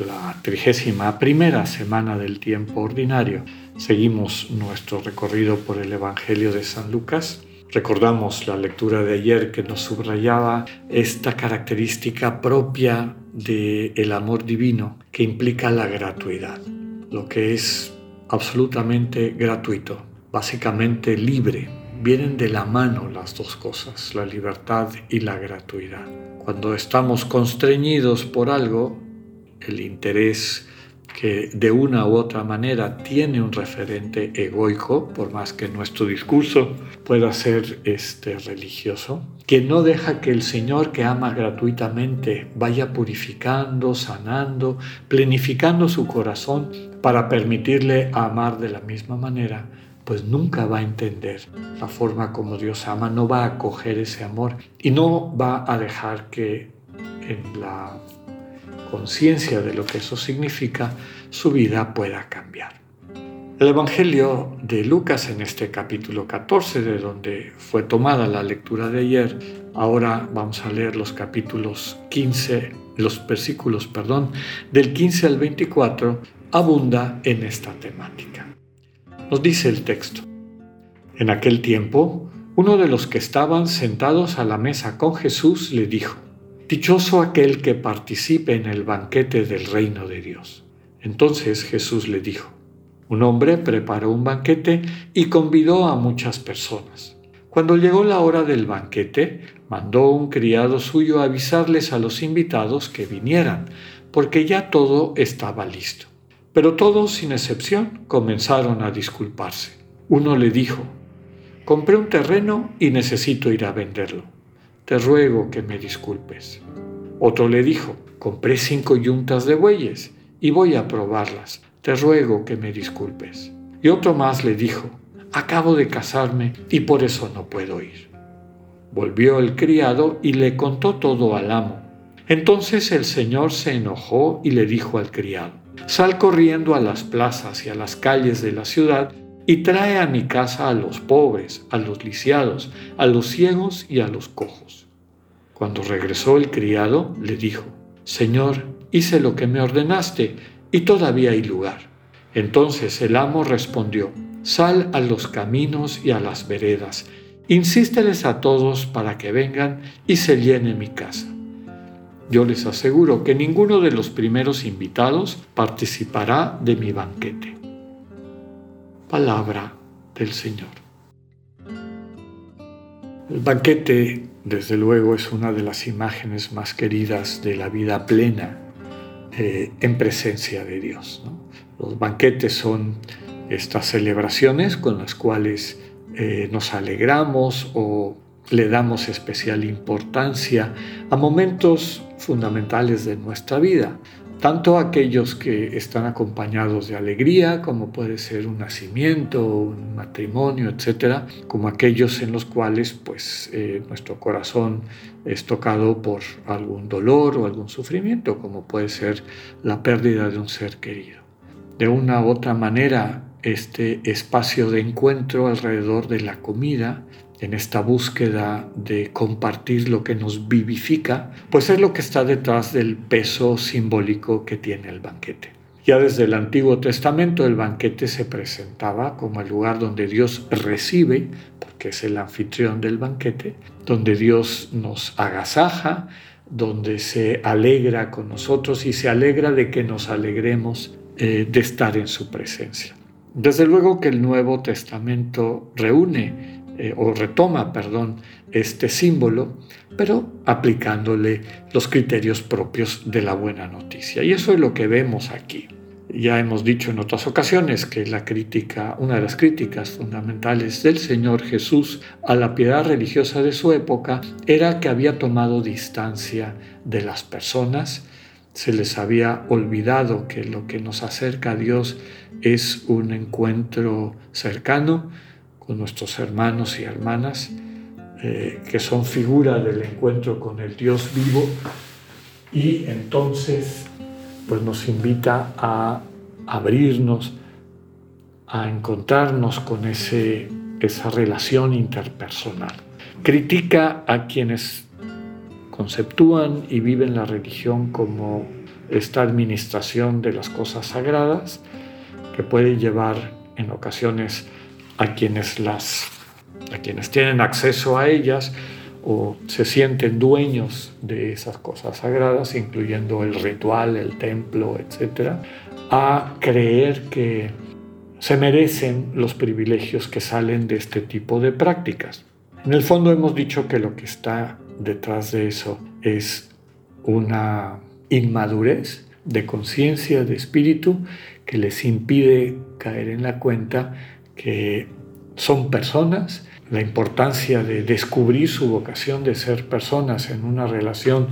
la trigésima primera semana del tiempo ordinario. Seguimos nuestro recorrido por el Evangelio de San Lucas. Recordamos la lectura de ayer que nos subrayaba esta característica propia del amor divino que implica la gratuidad, lo que es absolutamente gratuito, básicamente libre. Vienen de la mano las dos cosas, la libertad y la gratuidad. Cuando estamos constreñidos por algo, el interés que de una u otra manera tiene un referente egoico, por más que nuestro discurso pueda ser este, religioso, que no deja que el Señor que ama gratuitamente vaya purificando, sanando, plenificando su corazón para permitirle amar de la misma manera, pues nunca va a entender. La forma como Dios ama, no va a acoger ese amor y no va a dejar que en la conciencia de lo que eso significa, su vida pueda cambiar. El Evangelio de Lucas en este capítulo 14, de donde fue tomada la lectura de ayer, ahora vamos a leer los capítulos 15, los versículos, perdón, del 15 al 24, abunda en esta temática. Nos dice el texto. En aquel tiempo, uno de los que estaban sentados a la mesa con Jesús le dijo, Dichoso aquel que participe en el banquete del reino de Dios. Entonces Jesús le dijo, un hombre preparó un banquete y convidó a muchas personas. Cuando llegó la hora del banquete, mandó un criado suyo a avisarles a los invitados que vinieran, porque ya todo estaba listo. Pero todos, sin excepción, comenzaron a disculparse. Uno le dijo, compré un terreno y necesito ir a venderlo te ruego que me disculpes. Otro le dijo, compré cinco yuntas de bueyes y voy a probarlas, te ruego que me disculpes. Y otro más le dijo, acabo de casarme y por eso no puedo ir. Volvió el criado y le contó todo al amo. Entonces el señor se enojó y le dijo al criado, sal corriendo a las plazas y a las calles de la ciudad y trae a mi casa a los pobres, a los lisiados, a los ciegos y a los cojos. Cuando regresó el criado, le dijo, Señor, hice lo que me ordenaste y todavía hay lugar. Entonces el amo respondió, Sal a los caminos y a las veredas, insísteles a todos para que vengan y se llene mi casa. Yo les aseguro que ninguno de los primeros invitados participará de mi banquete palabra del Señor. El banquete, desde luego, es una de las imágenes más queridas de la vida plena eh, en presencia de Dios. Los banquetes son estas celebraciones con las cuales eh, nos alegramos o le damos especial importancia a momentos fundamentales de nuestra vida tanto aquellos que están acompañados de alegría, como puede ser un nacimiento, un matrimonio, etcétera, como aquellos en los cuales pues, eh, nuestro corazón es tocado por algún dolor o algún sufrimiento, como puede ser la pérdida de un ser querido. De una u otra manera, este espacio de encuentro alrededor de la comida en esta búsqueda de compartir lo que nos vivifica, pues es lo que está detrás del peso simbólico que tiene el banquete. Ya desde el Antiguo Testamento el banquete se presentaba como el lugar donde Dios recibe, porque es el anfitrión del banquete, donde Dios nos agasaja, donde se alegra con nosotros y se alegra de que nos alegremos eh, de estar en su presencia. Desde luego que el Nuevo Testamento reúne eh, o retoma, perdón, este símbolo, pero aplicándole los criterios propios de la buena noticia. Y eso es lo que vemos aquí. Ya hemos dicho en otras ocasiones que la crítica, una de las críticas fundamentales del Señor Jesús a la piedad religiosa de su época era que había tomado distancia de las personas, se les había olvidado que lo que nos acerca a Dios es un encuentro cercano con nuestros hermanos y hermanas, eh, que son figura del encuentro con el Dios vivo, y entonces pues nos invita a abrirnos, a encontrarnos con ese, esa relación interpersonal. Critica a quienes conceptúan y viven la religión como esta administración de las cosas sagradas que puede llevar en ocasiones a quienes las a quienes tienen acceso a ellas o se sienten dueños de esas cosas sagradas, incluyendo el ritual, el templo, etc., a creer que se merecen los privilegios que salen de este tipo de prácticas. En el fondo hemos dicho que lo que está detrás de eso es una inmadurez de conciencia, de espíritu, que les impide caer en la cuenta que son personas, la importancia de descubrir su vocación de ser personas en una relación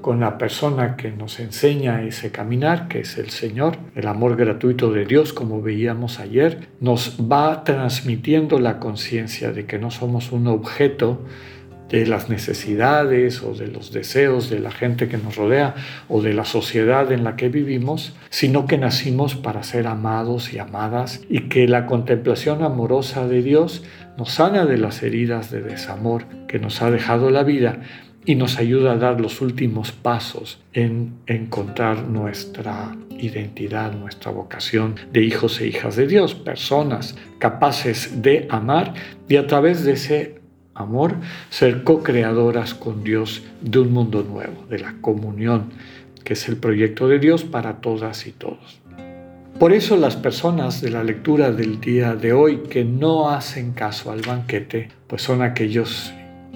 con la persona que nos enseña ese caminar, que es el Señor, el amor gratuito de Dios, como veíamos ayer, nos va transmitiendo la conciencia de que no somos un objeto de las necesidades o de los deseos de la gente que nos rodea o de la sociedad en la que vivimos, sino que nacimos para ser amados y amadas y que la contemplación amorosa de Dios nos sana de las heridas de desamor que nos ha dejado la vida y nos ayuda a dar los últimos pasos en encontrar nuestra identidad, nuestra vocación de hijos e hijas de Dios, personas capaces de amar y a través de ese amor, ser co-creadoras con Dios de un mundo nuevo, de la comunión, que es el proyecto de Dios para todas y todos. Por eso las personas de la lectura del día de hoy que no hacen caso al banquete, pues son aquellos,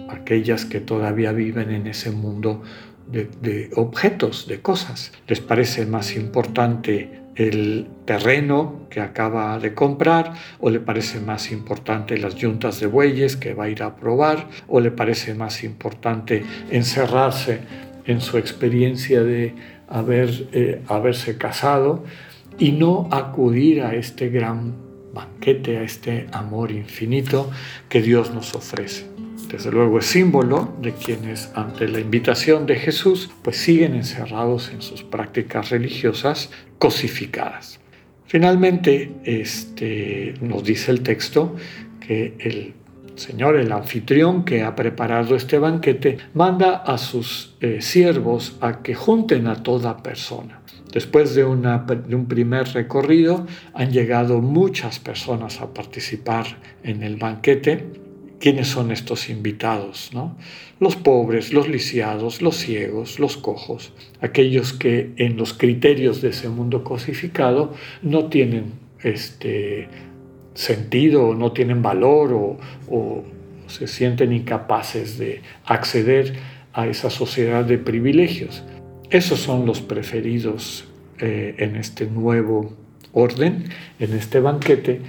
aquellas que todavía viven en ese mundo de, de objetos, de cosas. Les parece más importante el terreno que acaba de comprar o le parece más importante las yuntas de bueyes que va a ir a probar o le parece más importante encerrarse en su experiencia de haber, eh, haberse casado y no acudir a este gran banquete, a este amor infinito que Dios nos ofrece desde luego es símbolo de quienes ante la invitación de Jesús pues siguen encerrados en sus prácticas religiosas cosificadas. Finalmente, este, nos dice el texto que el Señor, el anfitrión que ha preparado este banquete, manda a sus eh, siervos a que junten a toda persona. Después de, de, un primer recorrido han llegado muchas personas a participar en el banquete ¿Quiénes son estos invitados? ¿no? Los pobres, los lisiados, los ciegos, los cojos, aquellos que en los criterios de ese mundo cosificado no tienen este sentido, no tienen valor o, se sienten incapaces de acceder a esa sociedad de privilegios. Esos son los preferidos eh, en este nuevo orden, en este banquete,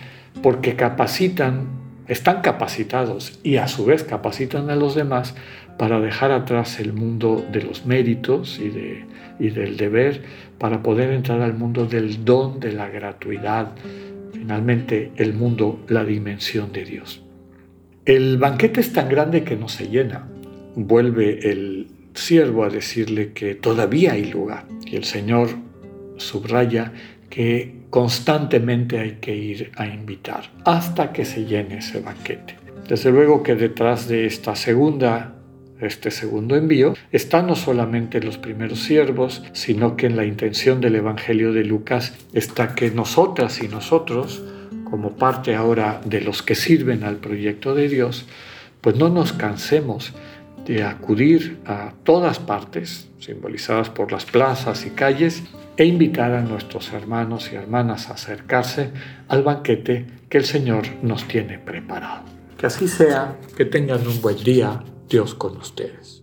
porque capacitan están capacitados y a su vez capacitan a los demás para dejar atrás el mundo de los méritos y, de, y del deber para poder entrar al mundo del don, de la gratuidad, finalmente el mundo, la dimensión de Dios. El banquete es tan grande que no se llena. Vuelve el siervo a decirle que todavía hay lugar y el Señor subraya que constantemente hay que ir a invitar hasta que se llene ese banquete. Desde luego que detrás de esta segunda este segundo envío está no solamente los primeros siervos, sino que en la intención del Evangelio de Lucas está que nosotras y nosotros, como parte ahora de los que sirven al proyecto de Dios, pues no nos cansemos de acudir a todas partes, simbolizadas por las plazas y calles, e invitar a nuestros hermanos y hermanas a acercarse al banquete que el Señor nos tiene preparado. Que así sea, que tengan un buen día, Dios con ustedes.